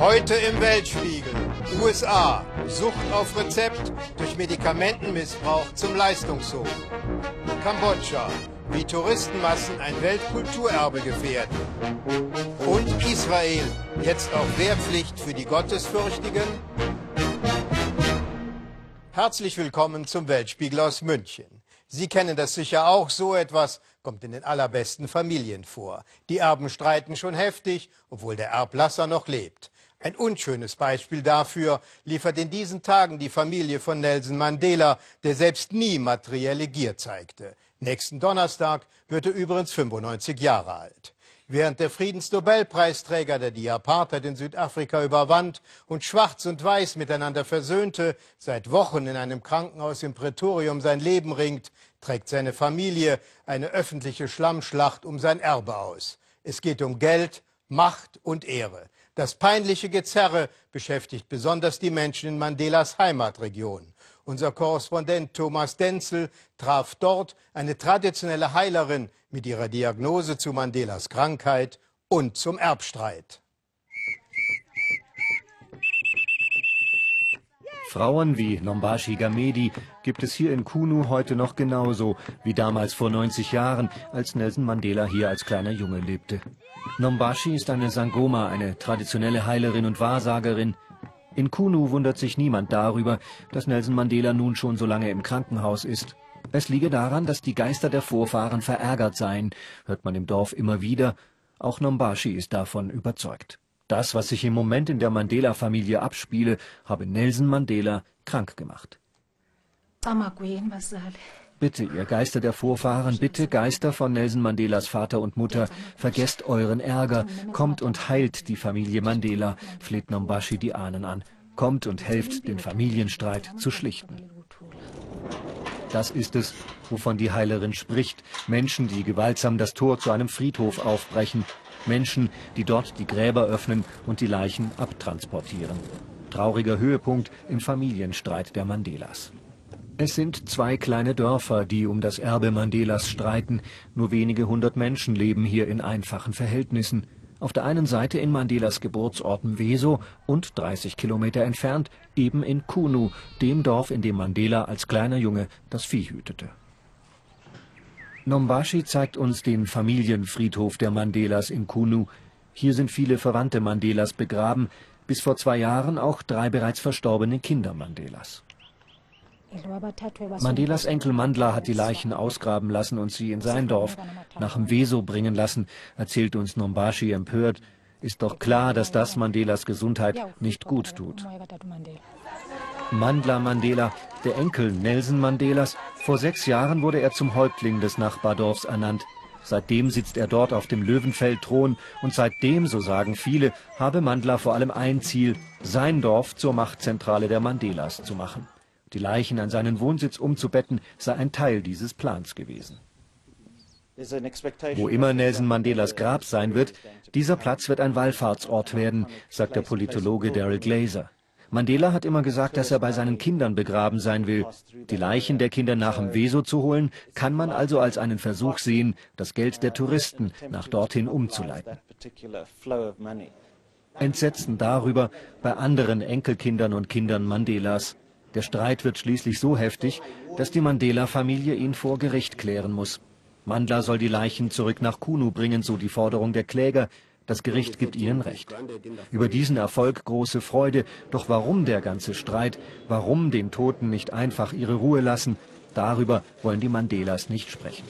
Heute im Weltspiegel. USA. Sucht auf Rezept durch Medikamentenmissbrauch zum Leistungshoch. Kambodscha. Wie Touristenmassen ein Weltkulturerbe gefährden. Und Israel. Jetzt auch Wehrpflicht für die Gottesfürchtigen. Herzlich willkommen zum Weltspiegel aus München. Sie kennen das sicher auch, so etwas kommt in den allerbesten Familien vor. Die Erben streiten schon heftig, obwohl der Erblasser noch lebt. Ein unschönes Beispiel dafür liefert in diesen Tagen die Familie von Nelson Mandela, der selbst nie materielle Gier zeigte. Nächsten Donnerstag wird er übrigens 95 Jahre alt. Während der Friedensnobelpreisträger, der die Apartheid in Südafrika überwand und Schwarz und Weiß miteinander versöhnte, seit Wochen in einem Krankenhaus im Prätorium sein Leben ringt, trägt seine Familie eine öffentliche Schlammschlacht um sein Erbe aus. Es geht um Geld, Macht und Ehre. Das peinliche Gezerre beschäftigt besonders die Menschen in Mandelas Heimatregion. Unser Korrespondent Thomas Denzel traf dort eine traditionelle Heilerin mit ihrer Diagnose zu Mandelas Krankheit und zum Erbstreit. Frauen wie Nombashi Gamedi gibt es hier in Kunu heute noch genauso wie damals vor 90 Jahren, als Nelson Mandela hier als kleiner Junge lebte. Nombashi ist eine Sangoma, eine traditionelle Heilerin und Wahrsagerin. In Kunu wundert sich niemand darüber, dass Nelson Mandela nun schon so lange im Krankenhaus ist. Es liege daran, dass die Geister der Vorfahren verärgert seien, hört man im Dorf immer wieder. Auch Nombashi ist davon überzeugt. Das, was sich im Moment in der Mandela-Familie abspiele, habe Nelson Mandela krank gemacht. Bitte, ihr Geister der Vorfahren, bitte, Geister von Nelson Mandelas Vater und Mutter, vergesst euren Ärger, kommt und heilt die Familie Mandela, fleht Nombashi die Ahnen an. Kommt und helft, den Familienstreit zu schlichten. Das ist es, wovon die Heilerin spricht. Menschen, die gewaltsam das Tor zu einem Friedhof aufbrechen. Menschen, die dort die Gräber öffnen und die Leichen abtransportieren. Trauriger Höhepunkt im Familienstreit der Mandelas. Es sind zwei kleine Dörfer, die um das Erbe Mandelas streiten. Nur wenige hundert Menschen leben hier in einfachen Verhältnissen. Auf der einen Seite in Mandelas Geburtsort Mweso und 30 Kilometer entfernt eben in Kunu, dem Dorf, in dem Mandela als kleiner Junge das Vieh hütete. Nombashi zeigt uns den Familienfriedhof der Mandelas in Kunu. Hier sind viele Verwandte Mandelas begraben, bis vor zwei Jahren auch drei bereits verstorbene Kinder Mandelas. Mandelas Enkel Mandla hat die Leichen ausgraben lassen und sie in sein Dorf nach Mweso bringen lassen, erzählt uns Nombashi empört. Ist doch klar, dass das Mandelas Gesundheit nicht gut tut. Mandla Mandela, der Enkel Nelson Mandelas, vor sechs Jahren wurde er zum Häuptling des Nachbardorfs ernannt. Seitdem sitzt er dort auf dem Löwenfeldthron und seitdem, so sagen viele, habe Mandla vor allem ein Ziel, sein Dorf zur Machtzentrale der Mandelas zu machen. Die Leichen an seinen Wohnsitz umzubetten, sei ein Teil dieses Plans gewesen. Wo immer Nelson Mandelas Grab sein wird, dieser Platz wird ein Wallfahrtsort werden, sagt der Politologe Daryl Glazer. Mandela hat immer gesagt, dass er bei seinen Kindern begraben sein will. Die Leichen der Kinder nach dem Weso zu holen, kann man also als einen Versuch sehen, das Geld der Touristen nach dorthin umzuleiten. Entsetzen darüber bei anderen Enkelkindern und Kindern Mandelas. Der Streit wird schließlich so heftig, dass die Mandela-Familie ihn vor Gericht klären muss. Mandla soll die Leichen zurück nach Kunu bringen, so die Forderung der Kläger. Das Gericht gibt ihnen Recht. Über diesen Erfolg große Freude. Doch warum der ganze Streit? Warum den Toten nicht einfach ihre Ruhe lassen? Darüber wollen die Mandelas nicht sprechen.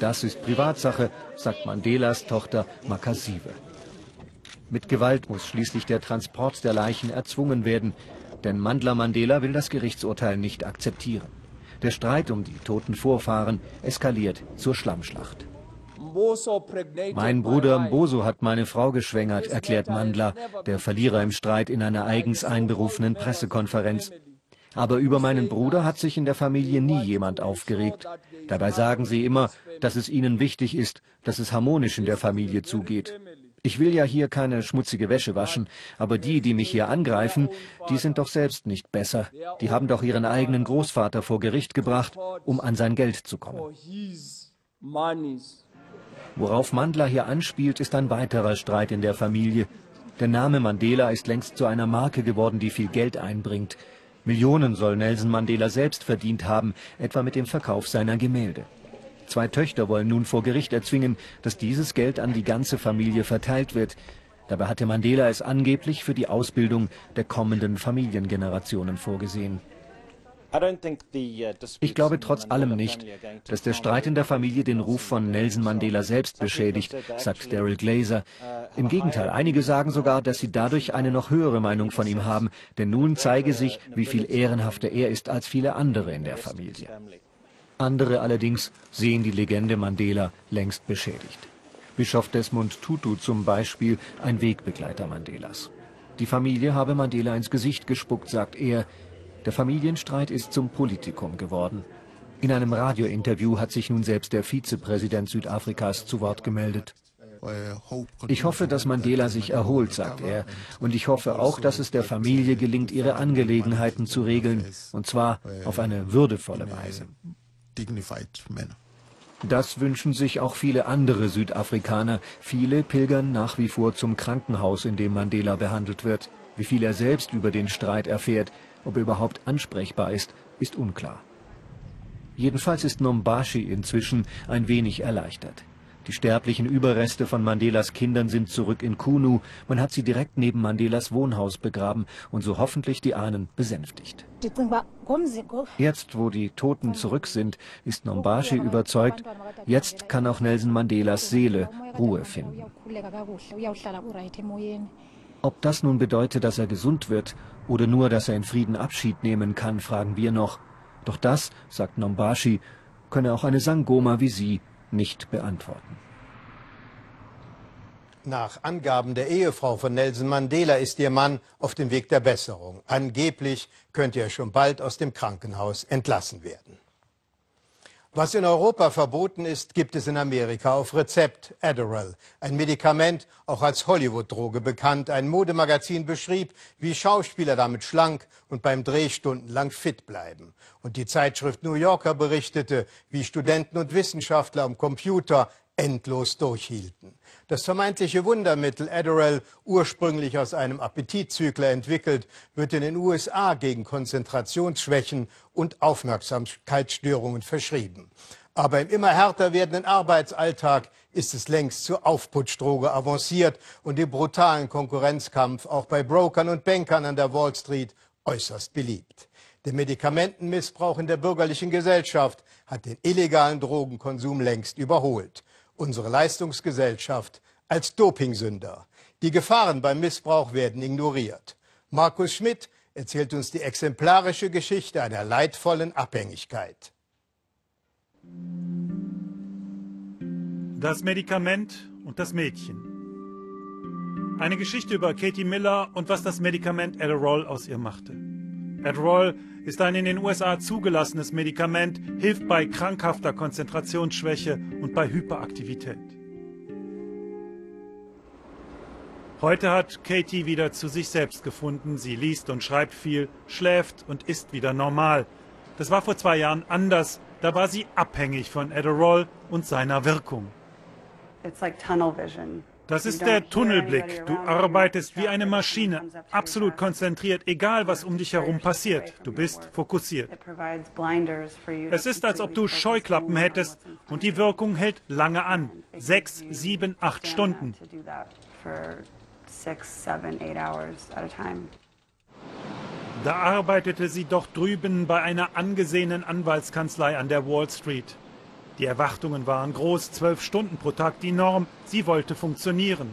Das ist Privatsache, sagt Mandelas Tochter Makasive. Mit Gewalt muss schließlich der Transport der Leichen erzwungen werden, denn Mandla Mandela will das Gerichtsurteil nicht akzeptieren. Der Streit um die toten Vorfahren eskaliert zur Schlammschlacht. Mein Bruder Mboso hat meine Frau geschwängert, erklärt Mandla, der Verlierer im Streit in einer eigens einberufenen Pressekonferenz. Aber über meinen Bruder hat sich in der Familie nie jemand aufgeregt. Dabei sagen sie immer, dass es ihnen wichtig ist, dass es harmonisch in der Familie zugeht. Ich will ja hier keine schmutzige Wäsche waschen, aber die, die mich hier angreifen, die sind doch selbst nicht besser. Die haben doch ihren eigenen Großvater vor Gericht gebracht, um an sein Geld zu kommen. Worauf Mandler hier anspielt, ist ein weiterer Streit in der Familie. Der Name Mandela ist längst zu einer Marke geworden, die viel Geld einbringt. Millionen soll Nelson Mandela selbst verdient haben, etwa mit dem Verkauf seiner Gemälde. Zwei Töchter wollen nun vor Gericht erzwingen, dass dieses Geld an die ganze Familie verteilt wird. Dabei hatte Mandela es angeblich für die Ausbildung der kommenden Familiengenerationen vorgesehen. Ich glaube trotz allem nicht, dass der Streit in der Familie den Ruf von Nelson Mandela selbst beschädigt, sagt Daryl Glazer. Im Gegenteil, einige sagen sogar, dass sie dadurch eine noch höhere Meinung von ihm haben, denn nun zeige sich, wie viel ehrenhafter er ist als viele andere in der Familie. Andere allerdings sehen die Legende Mandela längst beschädigt. Bischof Desmond Tutu zum Beispiel, ein Wegbegleiter Mandelas. Die Familie habe Mandela ins Gesicht gespuckt, sagt er. Der Familienstreit ist zum Politikum geworden. In einem Radiointerview hat sich nun selbst der Vizepräsident Südafrikas zu Wort gemeldet. Ich hoffe, dass Mandela sich erholt, sagt er. Und ich hoffe auch, dass es der Familie gelingt, ihre Angelegenheiten zu regeln. Und zwar auf eine würdevolle Weise. Das wünschen sich auch viele andere Südafrikaner. Viele pilgern nach wie vor zum Krankenhaus, in dem Mandela behandelt wird. Wie viel er selbst über den Streit erfährt, ob er überhaupt ansprechbar ist, ist unklar. Jedenfalls ist Nombashi inzwischen ein wenig erleichtert. Die sterblichen Überreste von Mandelas Kindern sind zurück in Kunu. Man hat sie direkt neben Mandelas Wohnhaus begraben und so hoffentlich die Ahnen besänftigt. Jetzt, wo die Toten zurück sind, ist Nombashi überzeugt, jetzt kann auch Nelson Mandelas Seele Ruhe finden. Ob das nun bedeutet, dass er gesund wird oder nur, dass er in Frieden Abschied nehmen kann, fragen wir noch. Doch das, sagt Nombashi, könne auch eine Sangoma wie Sie nicht beantworten. Nach Angaben der Ehefrau von Nelson Mandela ist ihr Mann auf dem Weg der Besserung. Angeblich könnte er schon bald aus dem Krankenhaus entlassen werden. Was in Europa verboten ist, gibt es in Amerika auf Rezept Adderall, ein Medikament, auch als Hollywood-Droge bekannt. Ein Modemagazin beschrieb, wie Schauspieler damit schlank und beim Dreh stundenlang fit bleiben. Und die Zeitschrift New Yorker berichtete, wie Studenten und Wissenschaftler am Computer endlos durchhielten. Das vermeintliche Wundermittel Adderall, ursprünglich aus einem Appetitzügler entwickelt, wird in den USA gegen Konzentrationsschwächen und Aufmerksamkeitsstörungen verschrieben. Aber im immer härter werdenden Arbeitsalltag ist es längst zur Aufputschdroge avanciert und im brutalen Konkurrenzkampf auch bei Brokern und Bankern an der Wall Street äußerst beliebt. Der Medikamentenmissbrauch in der bürgerlichen Gesellschaft hat den illegalen Drogenkonsum längst überholt unsere Leistungsgesellschaft als Dopingsünder. Die Gefahren beim Missbrauch werden ignoriert. Markus Schmidt erzählt uns die exemplarische Geschichte einer leidvollen Abhängigkeit. Das Medikament und das Mädchen. Eine Geschichte über Katie Miller und was das Medikament Adderall aus ihr machte. Adderall ist ein in den USA zugelassenes Medikament, hilft bei krankhafter Konzentrationsschwäche und bei Hyperaktivität. Heute hat Katie wieder zu sich selbst gefunden. Sie liest und schreibt viel, schläft und ist wieder normal. Das war vor zwei Jahren anders. Da war sie abhängig von Adderall und seiner Wirkung. It's like tunnel vision. Das ist der Tunnelblick. Du arbeitest wie eine Maschine, absolut konzentriert, egal was um dich herum passiert. Du bist fokussiert. Es ist, als ob du Scheuklappen hättest und die Wirkung hält lange an. Sechs, sieben, acht Stunden. Da arbeitete sie doch drüben bei einer angesehenen Anwaltskanzlei an der Wall Street. Die Erwartungen waren groß, zwölf Stunden pro Tag die Norm. Sie wollte funktionieren.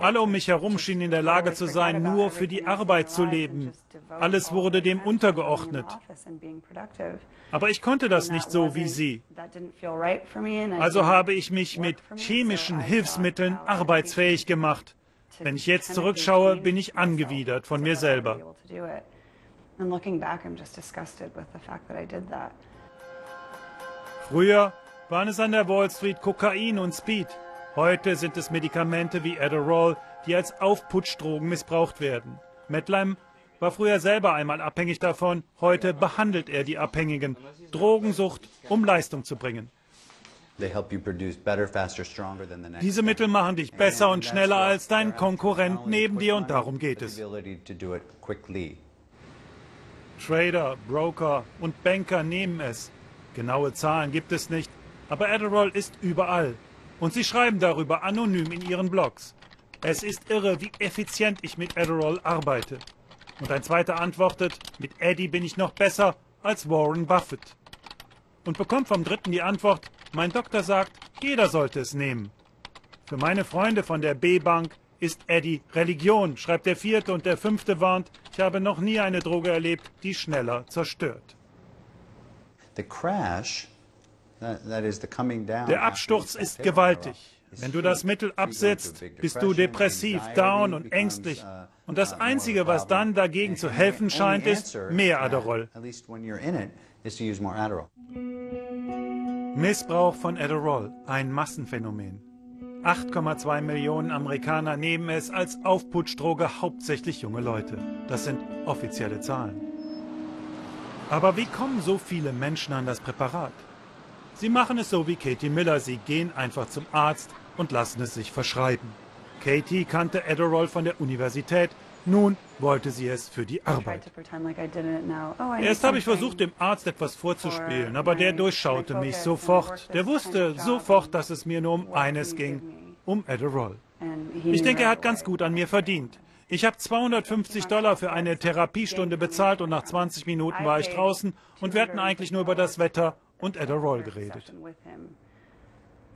Alle um mich herum schienen in der Lage zu sein, nur für die Arbeit zu leben. Alles wurde dem untergeordnet. Aber ich konnte das nicht so wie sie. Also habe ich mich mit chemischen Hilfsmitteln arbeitsfähig gemacht. Wenn ich jetzt zurückschaue, bin ich angewidert von mir selber. And looking back, I'm just disgusted with the fact that I did that. Früher waren es an der Wall Street Kokain und Speed. Heute sind es Medikamente wie Adderall, die als Aufputschdrogen missbraucht werden. Medlem war früher selber einmal abhängig davon, heute behandelt er die Abhängigen. Drogensucht, um Leistung zu bringen. Diese Mittel machen dich besser und schneller als dein Konkurrent neben dir und darum geht es. Trader, Broker und Banker nehmen es. Genaue Zahlen gibt es nicht, aber Adderall ist überall. Und sie schreiben darüber anonym in ihren Blogs. Es ist irre, wie effizient ich mit Adderall arbeite. Und ein zweiter antwortet, mit Eddie bin ich noch besser als Warren Buffett. Und bekommt vom dritten die Antwort, mein Doktor sagt, jeder sollte es nehmen. Für meine Freunde von der B-Bank ist Eddie Religion, schreibt der vierte und der fünfte warnt, ich habe noch nie eine Droge erlebt, die schneller zerstört. Der Absturz ist gewaltig. Wenn du das Mittel absetzt, bist du depressiv, down und ängstlich. Und das Einzige, was dann dagegen zu helfen scheint, ist mehr Adderall. Missbrauch von Adderall, ein Massenphänomen. 8,2 Millionen Amerikaner nehmen es als Aufputschdroge hauptsächlich junge Leute. Das sind offizielle Zahlen. Aber wie kommen so viele Menschen an das Präparat? Sie machen es so wie Katie Miller. Sie gehen einfach zum Arzt und lassen es sich verschreiben. Katie kannte Adderall von der Universität. Nun wollte sie es für die Arbeit. Oh, Erst habe ich versucht, dem Arzt etwas vorzuspielen, aber der durchschaute mich sofort. Der wusste sofort, dass es mir nur um eines ging, um Adderall. Ich denke, er hat ganz gut an mir verdient. Ich habe 250 Dollar für eine Therapiestunde bezahlt und nach 20 Minuten war ich draußen und wir hatten eigentlich nur über das Wetter und Adderall geredet.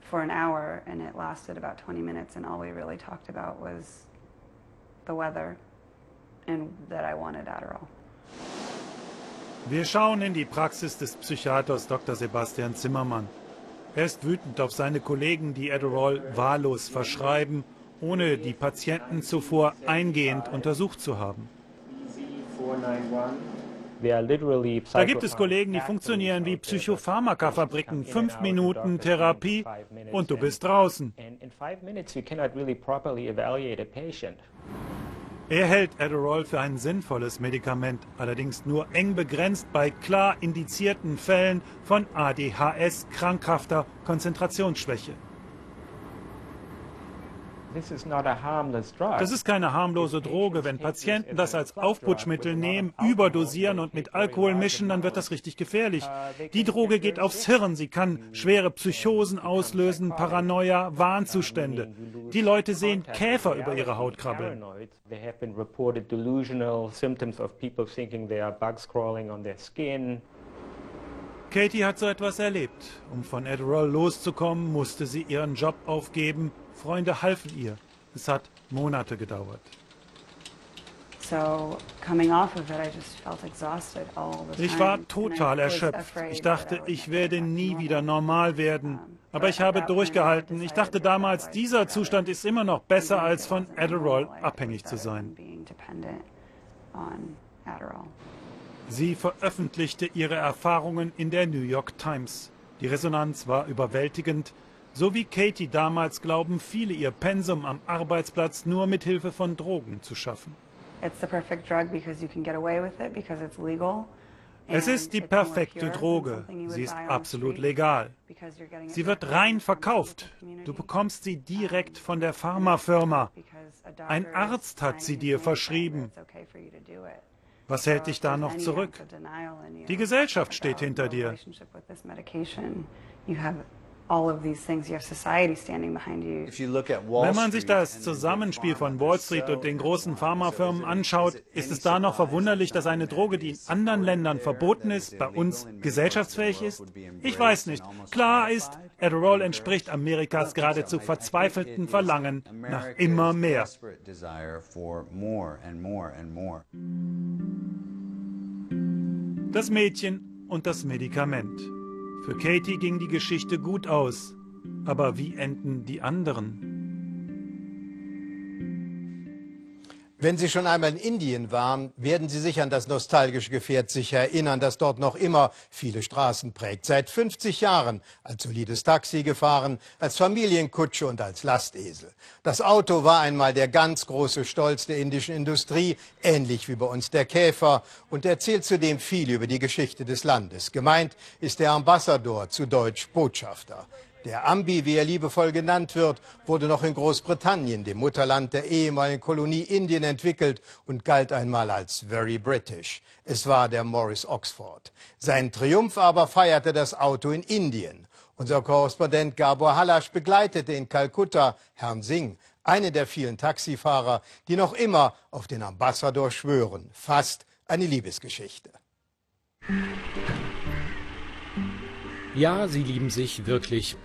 For an hour and it lasted about 20 minutes and all we really talked about was the weather and that I wanted Adderall. Wir schauen in die Praxis des Psychiaters Dr. Sebastian Zimmermann. Er ist wütend auf seine Kollegen, die Adderall wahllos verschreiben, ohne die Patienten zuvor eingehend untersucht zu haben. Da gibt es Kollegen, die funktionieren wie Psychopharmakafabriken. Fünf Minuten Therapie und du bist draußen. Er hält Adderall für ein sinnvolles Medikament, allerdings nur eng begrenzt bei klar indizierten Fällen von ADHS, krankhafter Konzentrationsschwäche. Das ist keine harmlose Droge. Wenn Patienten das als Aufputschmittel nehmen, überdosieren und mit Alkohol mischen, dann wird das richtig gefährlich. Uh, Die Droge geht aufs Hirn. Sie kann schwere Psychosen auslösen, Paranoia, Warnzustände. Die Leute sehen Käfer über ihre Haut krabbeln. Katie hat so etwas erlebt. Um von Adderall loszukommen, musste sie ihren Job aufgeben. Freunde halfen ihr. Es hat Monate gedauert. Ich war total erschöpft. Ich dachte, ich werde nie wieder normal werden. Aber ich habe durchgehalten. Ich dachte damals, dieser Zustand ist immer noch besser, als von Adderall abhängig zu sein. Sie veröffentlichte ihre Erfahrungen in der New York Times. Die Resonanz war überwältigend. So wie Katie damals glauben viele ihr Pensum am Arbeitsplatz nur mit Hilfe von Drogen zu schaffen. Es ist die perfekte Droge. Sie ist absolut legal. Sie wird rein verkauft. Du bekommst sie direkt von der Pharmafirma. Ein Arzt hat sie dir verschrieben. Was hält dich da noch zurück? Die Gesellschaft steht hinter dir. Wenn man sich das Zusammenspiel von Wall Street und den großen Pharmafirmen anschaut, ist es da noch verwunderlich, dass eine Droge, die in anderen Ländern verboten ist, bei uns gesellschaftsfähig ist? Ich weiß nicht. Klar ist, Adderall entspricht Amerikas geradezu verzweifelten Verlangen nach immer mehr. Das Mädchen und das Medikament. Für Katie ging die Geschichte gut aus. Aber wie enden die anderen? Wenn Sie schon einmal in Indien waren, werden Sie sich an das nostalgische Gefährt sicher erinnern, das dort noch immer viele Straßen prägt. Seit 50 Jahren als solides Taxi gefahren, als Familienkutsche und als Lastesel. Das Auto war einmal der ganz große Stolz der indischen Industrie, ähnlich wie bei uns der Käfer, und erzählt zudem viel über die Geschichte des Landes. Gemeint ist der Ambassador, zu Deutsch Botschafter. Der Ambi, wie er liebevoll genannt wird, wurde noch in Großbritannien, dem Mutterland der ehemaligen Kolonie Indien, entwickelt und galt einmal als very British. Es war der Morris Oxford. Sein Triumph aber feierte das Auto in Indien. Unser Korrespondent Gabor Halasch begleitete in Kalkutta Herrn Singh, einen der vielen Taxifahrer, die noch immer auf den Ambassador schwören. Fast eine Liebesgeschichte. Ja, sie lieben sich wirklich.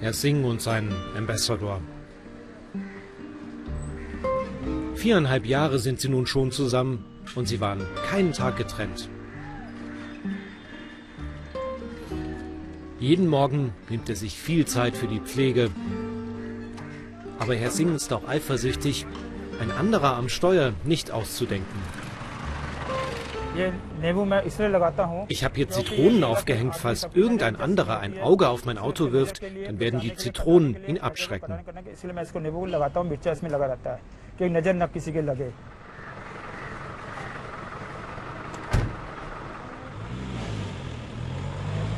Herr Singh und sein Ambassador. Viereinhalb Jahre sind sie nun schon zusammen und sie waren keinen Tag getrennt. Jeden Morgen nimmt er sich viel Zeit für die Pflege. Aber Herr Singh ist auch eifersüchtig, ein anderer am Steuer nicht auszudenken. Ich habe hier Zitronen aufgehängt. Falls irgendein anderer ein Auge auf mein Auto wirft, dann werden die Zitronen ihn abschrecken.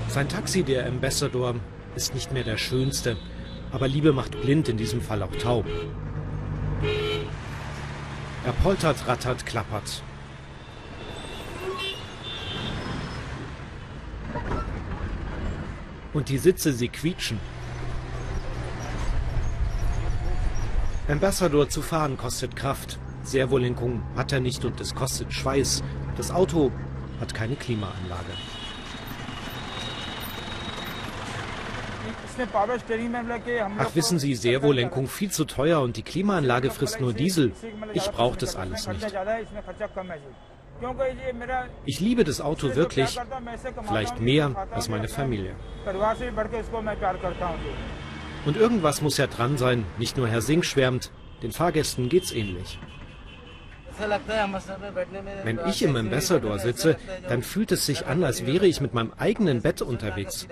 Sein Taxi, der Ambassador, ist nicht mehr der schönste, aber Liebe macht blind, in diesem Fall auch taub. Er poltert, rattert, klappert. Und die Sitze, sie quietschen. Ambassador zu fahren kostet Kraft. Servolenkung hat er nicht und es kostet Schweiß. Das Auto hat keine Klimaanlage. Ach, wissen Sie, Servolenkung viel zu teuer und die Klimaanlage frisst nur Diesel. Ich brauche das alles nicht. Ich liebe das Auto wirklich, vielleicht mehr als meine Familie. Und irgendwas muss ja dran sein, nicht nur Herr Singh schwärmt, den Fahrgästen geht's ähnlich. Wenn ich im Ambassador sitze, dann fühlt es sich an, als wäre ich mit meinem eigenen Bett unterwegs.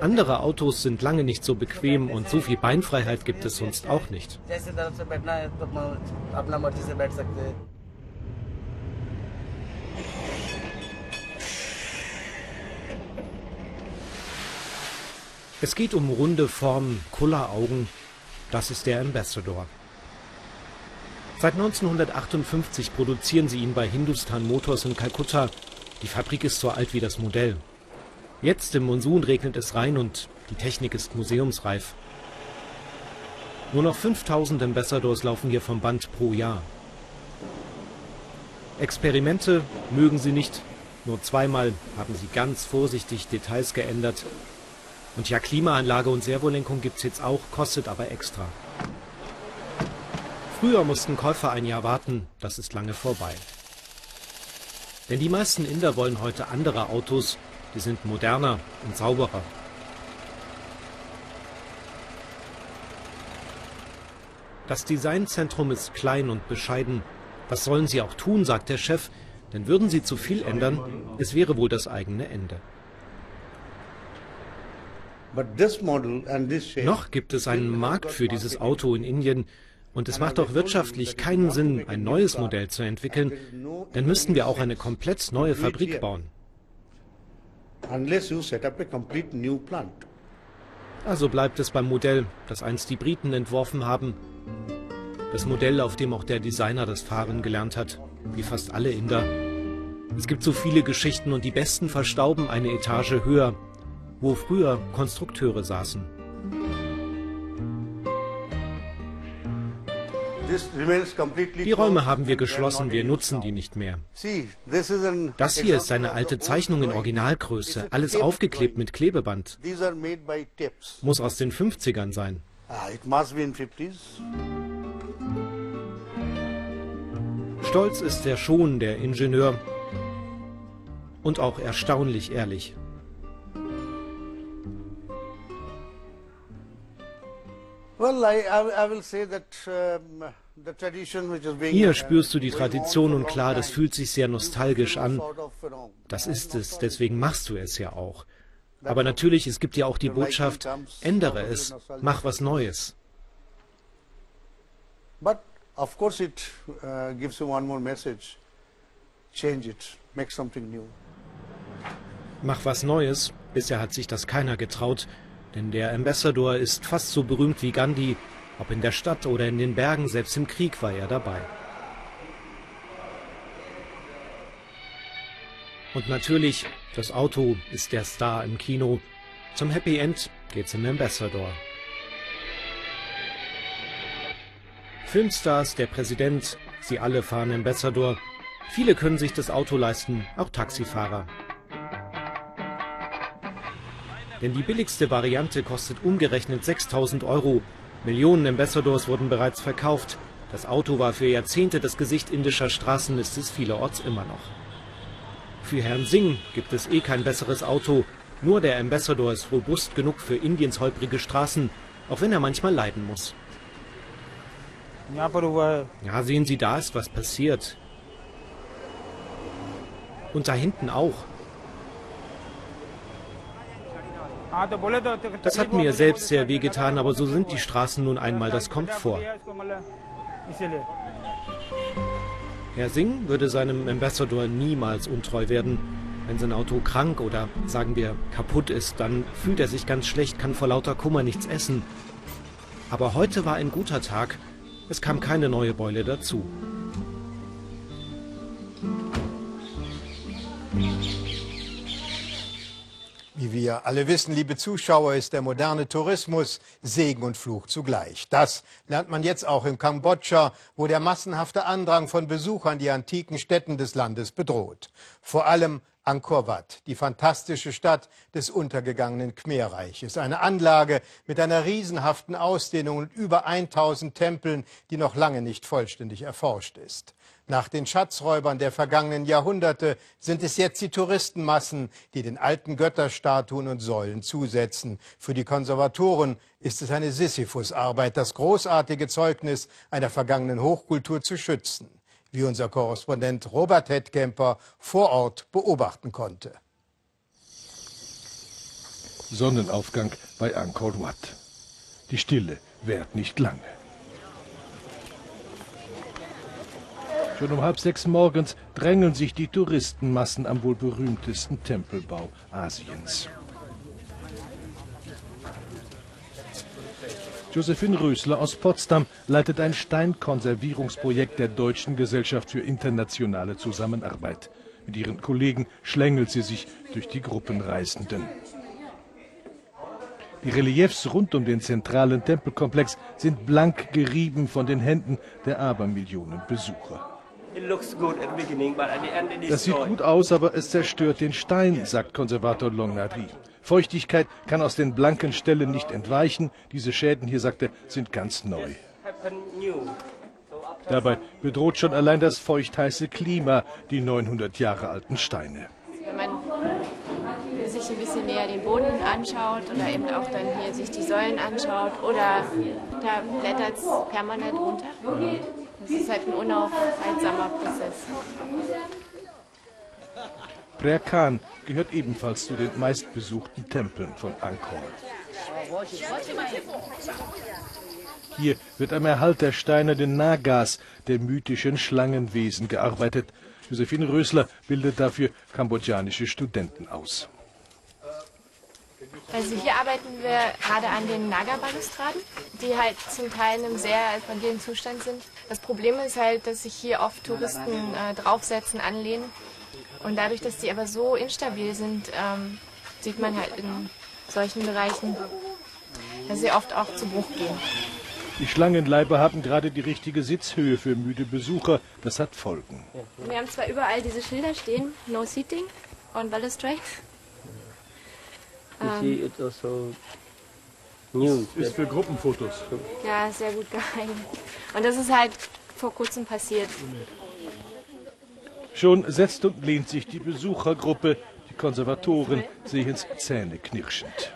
Andere Autos sind lange nicht so bequem und so viel Beinfreiheit gibt es sonst auch nicht. Es geht um runde Formen, Kulleraugen. Das ist der Ambassador. Seit 1958 produzieren sie ihn bei Hindustan Motors in Kalkutta. Die Fabrik ist so alt wie das Modell. Jetzt im Monsun regnet es rein und die Technik ist museumsreif. Nur noch 5000 Ambassadors laufen hier vom Band pro Jahr. Experimente mögen sie nicht. Nur zweimal haben sie ganz vorsichtig Details geändert. Und ja, Klimaanlage und Servolenkung gibt's jetzt auch, kostet aber extra. Früher mussten Käufer ein Jahr warten, das ist lange vorbei. Denn die meisten Inder wollen heute andere Autos, die sind moderner und sauberer. Das Designzentrum ist klein und bescheiden. Was sollen sie auch tun, sagt der Chef, denn würden sie zu viel ändern, es wäre wohl das eigene Ende. Noch gibt es einen Markt für dieses Auto in Indien und es macht auch wirtschaftlich keinen Sinn, ein neues Modell zu entwickeln, dann müssten wir auch eine komplett neue Fabrik bauen. Also bleibt es beim Modell, das einst die Briten entworfen haben. Das Modell, auf dem auch der Designer das Fahren gelernt hat, wie fast alle Inder. Es gibt so viele Geschichten und die besten verstauben eine Etage höher, wo früher Konstrukteure saßen. Die Räume haben wir geschlossen, wir nutzen die nicht mehr. Das hier ist eine alte Zeichnung in Originalgröße, alles aufgeklebt mit Klebeband. Muss aus den 50ern sein. Ah, Stolz ist er schon, der Ingenieur, und auch erstaunlich ehrlich. Hier spürst du die Tradition und klar, das fühlt sich sehr nostalgisch an. Das ist es, deswegen machst du es ja auch. Aber natürlich, es gibt ja auch die Botschaft, ändere es, mach was Neues. But of course it uh, gives you one more message. Change it, make something new. Mach was Neues. Bisher hat sich das keiner getraut. Denn der Ambassador ist fast so berühmt wie Gandhi. Ob in der Stadt oder in den Bergen, selbst im Krieg war er dabei. Und natürlich, das Auto ist der Star im Kino. Zum Happy End geht's im Ambassador. Filmstars, der Präsident, sie alle fahren Ambassador. Viele können sich das Auto leisten, auch Taxifahrer. Denn die billigste Variante kostet umgerechnet 6000 Euro. Millionen Ambassadors wurden bereits verkauft. Das Auto war für Jahrzehnte das Gesicht indischer Straßen, ist es vielerorts immer noch. Für Herrn Singh gibt es eh kein besseres Auto. Nur der Ambassador ist robust genug für Indiens holprige Straßen, auch wenn er manchmal leiden muss. Ja, sehen Sie, da ist was passiert. Und da hinten auch. Das hat mir selbst sehr wehgetan, aber so sind die Straßen nun einmal, das kommt vor. Herr Singh würde seinem Ambassador niemals untreu werden. Wenn sein Auto krank oder sagen wir kaputt ist, dann fühlt er sich ganz schlecht, kann vor lauter Kummer nichts essen. Aber heute war ein guter Tag es kam keine neue Beule dazu. Wie wir alle wissen, liebe Zuschauer, ist der moderne Tourismus Segen und Fluch zugleich. Das lernt man jetzt auch in Kambodscha, wo der massenhafte Andrang von Besuchern die antiken Städten des Landes bedroht. Vor allem Angkor Wat, die fantastische Stadt des untergegangenen Khmerreiches. Eine Anlage mit einer riesenhaften Ausdehnung und über 1000 Tempeln, die noch lange nicht vollständig erforscht ist. Nach den Schatzräubern der vergangenen Jahrhunderte sind es jetzt die Touristenmassen, die den alten Götterstatuen und Säulen zusetzen. Für die Konservatoren ist es eine Sisyphusarbeit, das großartige Zeugnis einer vergangenen Hochkultur zu schützen wie unser Korrespondent Robert Hettkemper vor Ort beobachten konnte. Sonnenaufgang bei Angkor Wat. Die Stille währt nicht lange. Schon um halb sechs morgens drängeln sich die Touristenmassen am wohl berühmtesten Tempelbau Asiens. Josephine Rösler aus Potsdam leitet ein Steinkonservierungsprojekt der Deutschen Gesellschaft für internationale Zusammenarbeit. Mit ihren Kollegen schlängelt sie sich durch die Gruppenreisenden. Die Reliefs rund um den zentralen Tempelkomplex sind blank gerieben von den Händen der Abermillionen Besucher. Das sieht gut aus, aber es zerstört den Stein, sagt Konservator Longnadri. Feuchtigkeit kann aus den blanken Stellen nicht entweichen. Diese Schäden hier, sagt er, sind ganz neu. Dabei bedroht schon allein das feuchtheiße Klima die 900 Jahre alten Steine. Wenn man sich ein bisschen näher den Boden anschaut oder eben auch dann hier sich die Säulen anschaut oder da blättert es permanent runter. Das ist halt ein unaufhaltsamer Prozess. Khan gehört ebenfalls zu den meistbesuchten Tempeln von Angkor. Hier wird am Erhalt der steinernen Nagas, der mythischen Schlangenwesen, gearbeitet. Josephine Rösler bildet dafür kambodschanische Studenten aus. Also hier arbeiten wir gerade an den Naga-Balustraden, die halt zum Teil in einem sehr fragilen Zustand sind. Das Problem ist halt, dass sich hier oft Touristen äh, draufsetzen, anlehnen und dadurch, dass die aber so instabil sind, ähm, sieht man halt in solchen Bereichen, dass sie oft auch zu Bruch gehen. Die Schlangenleiber haben gerade die richtige Sitzhöhe für müde Besucher. Das hat Folgen. Wir haben zwar überall diese Schilder stehen, No Seating on Balustrade. Ähm, also ist für Gruppenfotos. Ja, sehr gut geeignet. Und das ist halt vor kurzem passiert. Schon setzt und lehnt sich die Besuchergruppe. Die Konservatoren sehen es zähneknirschend.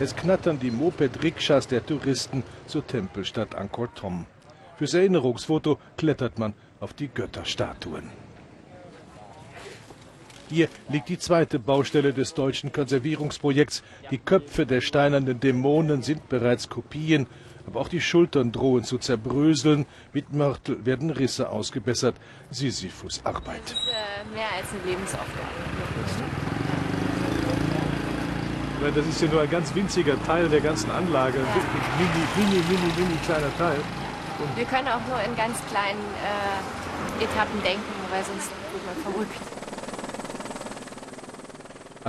Es knattern die Moped-Rikschas der Touristen zur Tempelstadt Angkor Thom. Fürs Erinnerungsfoto klettert man auf die Götterstatuen. Hier liegt die zweite Baustelle des deutschen Konservierungsprojekts. Die Köpfe der steinernen Dämonen sind bereits Kopien aber auch die Schultern drohen zu zerbröseln. Mit Mörtel werden Risse ausgebessert. Sisyphus Arbeit. Das ist äh, mehr als eine Lebensaufgabe. Weil das ist ja nur ein ganz winziger Teil der ganzen Anlage. Ein wirklich mini, mini, mini, mini kleiner Teil. Und wir können auch nur in ganz kleinen äh, Etappen denken, weil sonst wird man verrückt.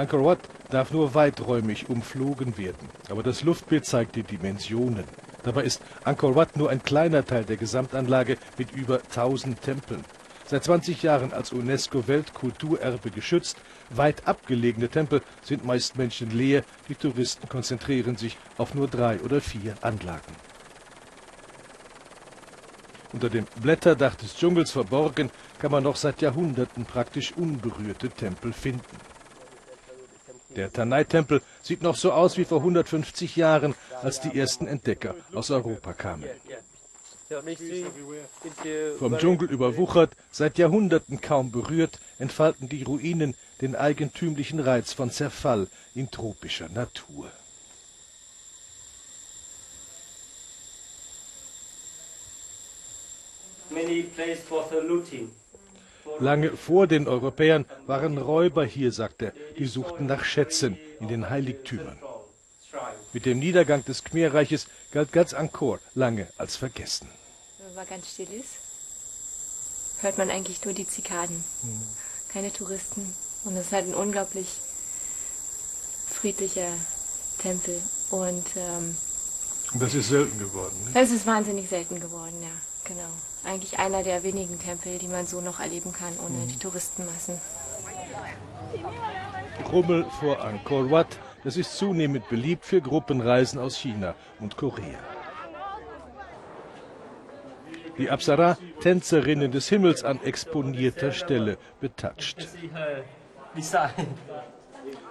Angkor Wat darf nur weiträumig umflogen werden. Aber das Luftbild zeigt die Dimensionen. Dabei ist Angkor Wat nur ein kleiner Teil der Gesamtanlage mit über 1000 Tempeln. Seit 20 Jahren als UNESCO-Weltkulturerbe geschützt, weit abgelegene Tempel sind meist menschenleer, die Touristen konzentrieren sich auf nur drei oder vier Anlagen. Unter dem Blätterdach des Dschungels verborgen kann man noch seit Jahrhunderten praktisch unberührte Tempel finden. Der Tanai-Tempel sieht noch so aus wie vor 150 Jahren, als die ersten Entdecker aus Europa kamen. Vom Dschungel überwuchert, seit Jahrhunderten kaum berührt, entfalten die Ruinen den eigentümlichen Reiz von Zerfall in tropischer Natur. Lange vor den Europäern waren Räuber hier, sagt er, die suchten nach Schätzen in den Heiligtümern. Mit dem Niedergang des Khmerreiches galt ganz Angkor lange als vergessen man ganz still ist, hört man eigentlich nur die Zikaden. Mhm. Keine Touristen. Und es ist halt ein unglaublich friedlicher Tempel. Und ähm, das ist selten geworden. Ne? Das ist wahnsinnig selten geworden, ja, genau. Eigentlich einer der wenigen Tempel, die man so noch erleben kann, ohne mhm. die Touristenmassen. Rummel vor Angkor Wat, das ist zunehmend beliebt für Gruppenreisen aus China und Korea. Die Apsara, Tänzerinnen des Himmels an exponierter Stelle, betatscht.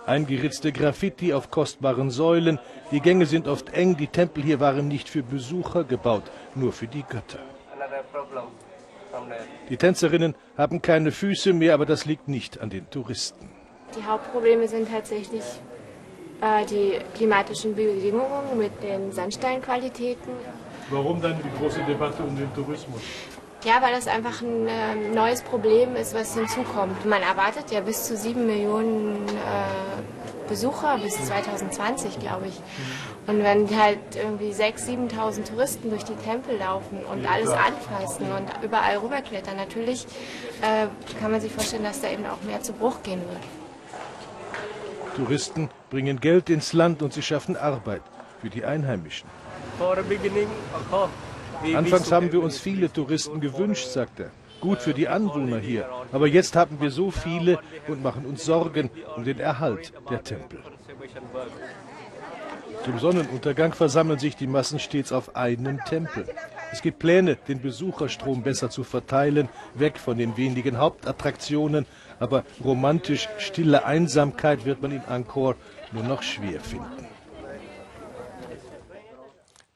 Eingeritzte Graffiti auf kostbaren Säulen. Die Gänge sind oft eng. Die Tempel hier waren nicht für Besucher gebaut, nur für die Götter. Die Tänzerinnen haben keine Füße mehr, aber das liegt nicht an den Touristen. Die Hauptprobleme sind tatsächlich äh, die klimatischen Bedingungen mit den Sandsteinqualitäten Warum dann die große Debatte um den Tourismus? Ja, weil das einfach ein äh, neues Problem ist, was hinzukommt. Man erwartet ja bis zu sieben Millionen äh, Besucher bis 2020, glaube ich. Und wenn halt irgendwie 6.000, 7.000 Touristen durch die Tempel laufen und alles anfassen und überall rüberklettern, natürlich äh, kann man sich vorstellen, dass da eben auch mehr zu Bruch gehen wird. Touristen bringen Geld ins Land und sie schaffen Arbeit für die Einheimischen. Anfangs haben wir uns viele Touristen gewünscht, sagt er. Gut für die Anwohner hier. Aber jetzt haben wir so viele und machen uns Sorgen um den Erhalt der Tempel. Zum Sonnenuntergang versammeln sich die Massen stets auf einem Tempel. Es gibt Pläne, den Besucherstrom besser zu verteilen, weg von den wenigen Hauptattraktionen. Aber romantisch stille Einsamkeit wird man in Angkor nur noch schwer finden.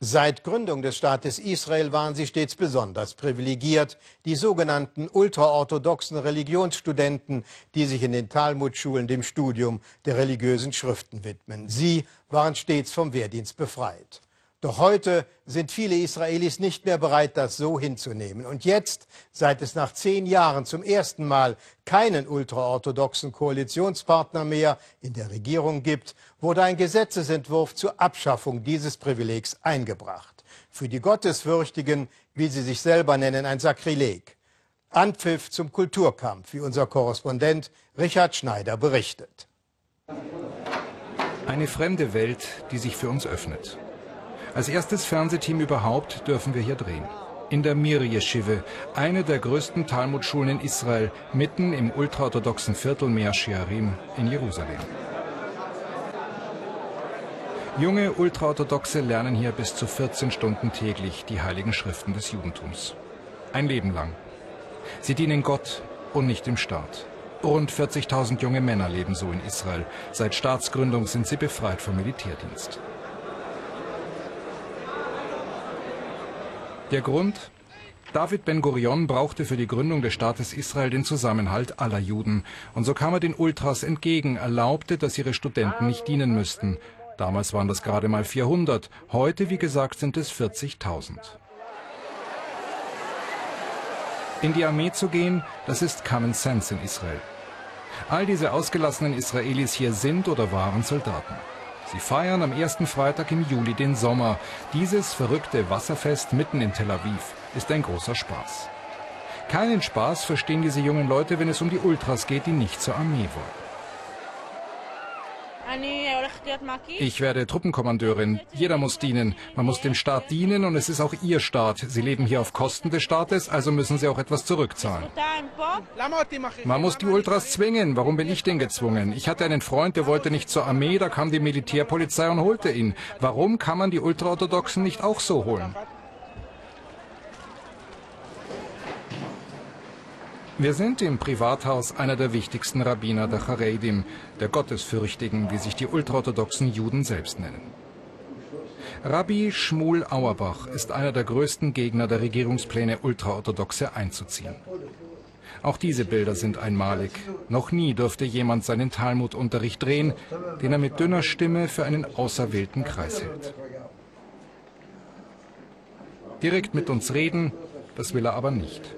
Seit Gründung des Staates Israel waren sie stets besonders privilegiert, die sogenannten ultraorthodoxen Religionsstudenten, die sich in den Talmudschulen dem Studium der religiösen Schriften widmen. Sie waren stets vom Wehrdienst befreit. Doch heute sind viele Israelis nicht mehr bereit, das so hinzunehmen. Und jetzt, seit es nach zehn Jahren zum ersten Mal keinen ultraorthodoxen Koalitionspartner mehr in der Regierung gibt, wurde ein Gesetzesentwurf zur Abschaffung dieses Privilegs eingebracht. Für die Gottesfürchtigen, wie sie sich selber nennen, ein Sakrileg. Anpfiff zum Kulturkampf, wie unser Korrespondent Richard Schneider berichtet. Eine fremde Welt, die sich für uns öffnet. Als erstes Fernsehteam überhaupt dürfen wir hier drehen. In der Mir Yeshive, eine der größten Talmudschulen in Israel, mitten im ultraorthodoxen Viertel Mea Shearim in Jerusalem. Junge Ultraorthodoxe lernen hier bis zu 14 Stunden täglich die heiligen Schriften des Judentums. Ein Leben lang. Sie dienen Gott und nicht dem Staat. Rund 40.000 junge Männer leben so in Israel. Seit Staatsgründung sind sie befreit vom Militärdienst. Der Grund? David Ben-Gurion brauchte für die Gründung des Staates Israel den Zusammenhalt aller Juden. Und so kam er den Ultras entgegen, erlaubte, dass ihre Studenten nicht dienen müssten. Damals waren das gerade mal 400. Heute, wie gesagt, sind es 40.000. In die Armee zu gehen, das ist Common Sense in Israel. All diese ausgelassenen Israelis hier sind oder waren Soldaten. Sie feiern am ersten Freitag im Juli den Sommer. Dieses verrückte Wasserfest mitten in Tel Aviv ist ein großer Spaß. Keinen Spaß verstehen diese jungen Leute, wenn es um die Ultras geht, die nicht zur Armee wollen. Ich werde Truppenkommandeurin. Jeder muss dienen. Man muss dem Staat dienen und es ist auch Ihr Staat. Sie leben hier auf Kosten des Staates, also müssen Sie auch etwas zurückzahlen. Man muss die Ultras zwingen. Warum bin ich denn gezwungen? Ich hatte einen Freund, der wollte nicht zur Armee, da kam die Militärpolizei und holte ihn. Warum kann man die Ultraorthodoxen nicht auch so holen? Wir sind im Privathaus einer der wichtigsten Rabbiner der Charedim, der Gottesfürchtigen, wie sich die ultraorthodoxen Juden selbst nennen. Rabbi Schmul Auerbach ist einer der größten Gegner der Regierungspläne, Ultraorthodoxe einzuziehen. Auch diese Bilder sind einmalig. Noch nie durfte jemand seinen Talmudunterricht drehen, den er mit dünner Stimme für einen auserwählten Kreis hält. Direkt mit uns reden, das will er aber nicht.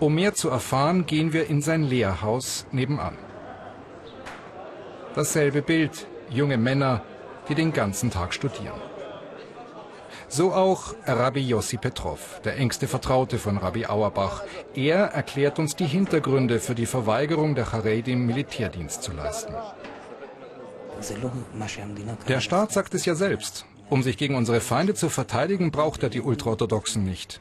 Um mehr zu erfahren, gehen wir in sein Lehrhaus nebenan. Dasselbe Bild, junge Männer, die den ganzen Tag studieren. So auch Rabbi Yossi Petrov, der engste Vertraute von Rabbi Auerbach. Er erklärt uns die Hintergründe für die Verweigerung der Charedim Militärdienst zu leisten. Der Staat sagt es ja selbst. Um sich gegen unsere Feinde zu verteidigen, braucht er die Ultraorthodoxen nicht.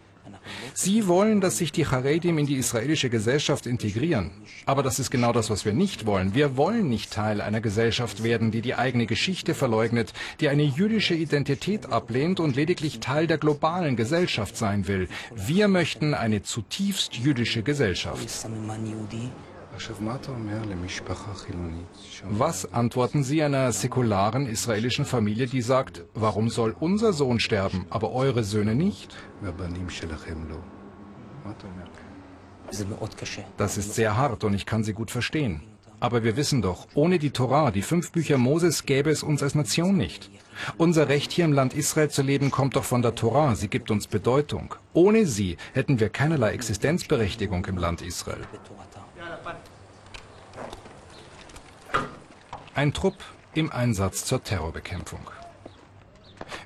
Sie wollen, dass sich die Charedim in die israelische Gesellschaft integrieren. Aber das ist genau das, was wir nicht wollen. Wir wollen nicht Teil einer Gesellschaft werden, die die eigene Geschichte verleugnet, die eine jüdische Identität ablehnt und lediglich Teil der globalen Gesellschaft sein will. Wir möchten eine zutiefst jüdische Gesellschaft. Was antworten Sie einer säkularen israelischen Familie, die sagt, warum soll unser Sohn sterben, aber eure Söhne nicht? Das ist sehr hart und ich kann Sie gut verstehen. Aber wir wissen doch, ohne die Torah, die fünf Bücher Moses, gäbe es uns als Nation nicht. Unser Recht hier im Land Israel zu leben kommt doch von der Torah, sie gibt uns Bedeutung. Ohne sie hätten wir keinerlei Existenzberechtigung im Land Israel. Ein Trupp im Einsatz zur Terrorbekämpfung.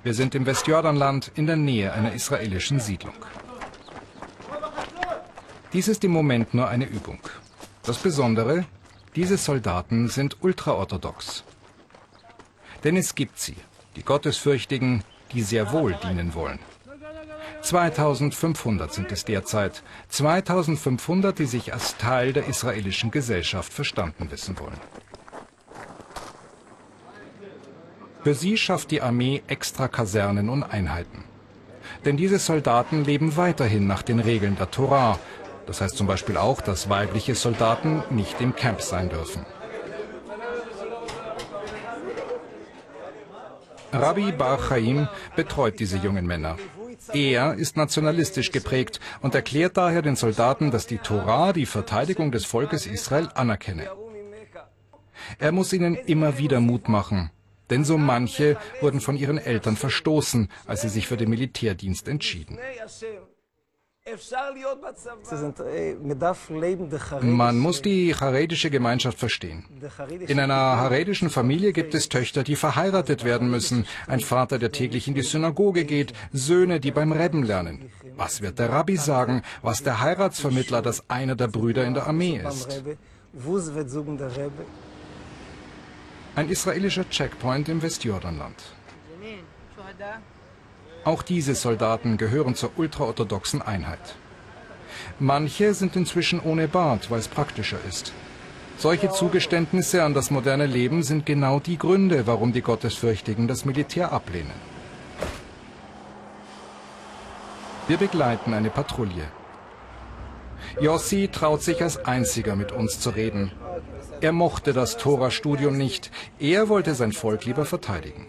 Wir sind im Westjordanland in der Nähe einer israelischen Siedlung. Dies ist im Moment nur eine Übung. Das Besondere, diese Soldaten sind ultraorthodox. Denn es gibt sie, die Gottesfürchtigen, die sehr wohl dienen wollen. 2500 sind es derzeit. 2500, die sich als Teil der israelischen Gesellschaft verstanden wissen wollen. Für sie schafft die Armee extra Kasernen und Einheiten. Denn diese Soldaten leben weiterhin nach den Regeln der Torah. Das heißt zum Beispiel auch, dass weibliche Soldaten nicht im Camp sein dürfen. Rabbi Bar Chaim betreut diese jungen Männer. Er ist nationalistisch geprägt und erklärt daher den Soldaten, dass die Torah die Verteidigung des Volkes Israel anerkenne. Er muss ihnen immer wieder Mut machen. Denn so manche wurden von ihren Eltern verstoßen, als sie sich für den Militärdienst entschieden. Man muss die charedische Gemeinschaft verstehen. In einer charedischen Familie gibt es Töchter, die verheiratet werden müssen, ein Vater, der täglich in die Synagoge geht, Söhne, die beim Rebben lernen. Was wird der Rabbi sagen, was der Heiratsvermittler, dass einer der Brüder in der Armee ist? Ein israelischer Checkpoint im Westjordanland. Auch diese Soldaten gehören zur ultraorthodoxen Einheit. Manche sind inzwischen ohne Bart, weil es praktischer ist. Solche Zugeständnisse an das moderne Leben sind genau die Gründe, warum die Gottesfürchtigen das Militär ablehnen. Wir begleiten eine Patrouille. Yossi traut sich als einziger mit uns zu reden. Er mochte das Tora-Studium nicht. Er wollte sein Volk lieber verteidigen.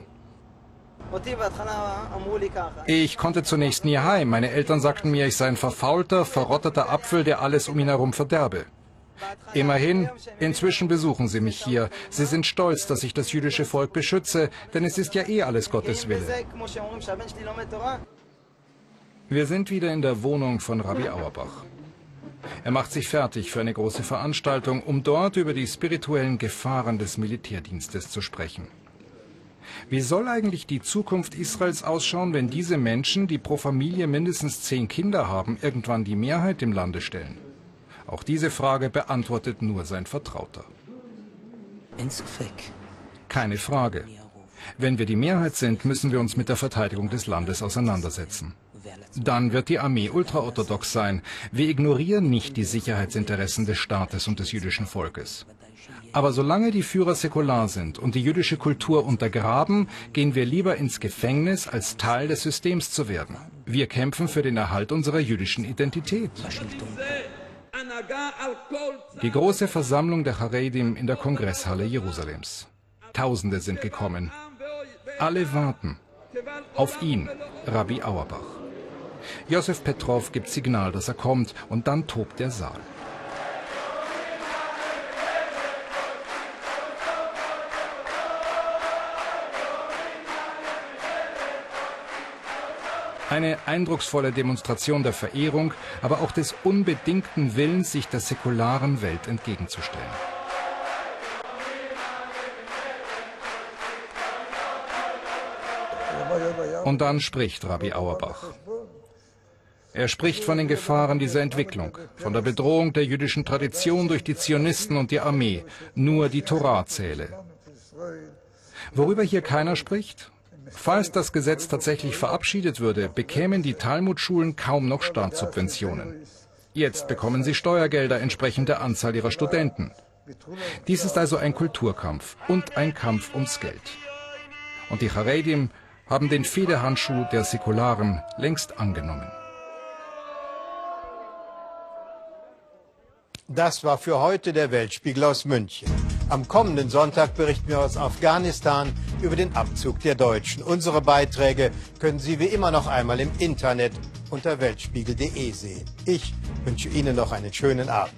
Ich konnte zunächst nie heim. Meine Eltern sagten mir, ich sei ein verfaulter, verrotteter Apfel, der alles um ihn herum verderbe. Immerhin, inzwischen besuchen sie mich hier. Sie sind stolz, dass ich das jüdische Volk beschütze, denn es ist ja eh alles Gottes Wille. Wir sind wieder in der Wohnung von Rabbi Auerbach. Er macht sich fertig für eine große Veranstaltung, um dort über die spirituellen Gefahren des Militärdienstes zu sprechen. Wie soll eigentlich die Zukunft Israels ausschauen, wenn diese Menschen, die pro Familie mindestens zehn Kinder haben, irgendwann die Mehrheit im Lande stellen? Auch diese Frage beantwortet nur sein Vertrauter. Keine Frage. Wenn wir die Mehrheit sind, müssen wir uns mit der Verteidigung des Landes auseinandersetzen. Dann wird die Armee ultraorthodox sein. Wir ignorieren nicht die Sicherheitsinteressen des Staates und des jüdischen Volkes. Aber solange die Führer säkular sind und die jüdische Kultur untergraben, gehen wir lieber ins Gefängnis, als Teil des Systems zu werden. Wir kämpfen für den Erhalt unserer jüdischen Identität. Die große Versammlung der Haredim in der Kongresshalle Jerusalems. Tausende sind gekommen. Alle warten auf ihn, Rabbi Auerbach. Josef Petrov gibt Signal, dass er kommt, und dann tobt der Saal. Eine eindrucksvolle Demonstration der Verehrung, aber auch des unbedingten Willens, sich der säkularen Welt entgegenzustellen. Und dann spricht Rabbi Auerbach. Er spricht von den Gefahren dieser Entwicklung, von der Bedrohung der jüdischen Tradition durch die Zionisten und die Armee. Nur die Torah zähle. Worüber hier keiner spricht? Falls das Gesetz tatsächlich verabschiedet würde, bekämen die Talmudschulen kaum noch Staatssubventionen. Jetzt bekommen sie Steuergelder entsprechend der Anzahl ihrer Studenten. Dies ist also ein Kulturkampf und ein Kampf ums Geld. Und die Haredim haben den Federhandschuh der Säkularen längst angenommen. Das war für heute der Weltspiegel aus München. Am kommenden Sonntag berichten wir aus Afghanistan über den Abzug der Deutschen. Unsere Beiträge können Sie wie immer noch einmal im Internet unter weltspiegel.de sehen. Ich wünsche Ihnen noch einen schönen Abend.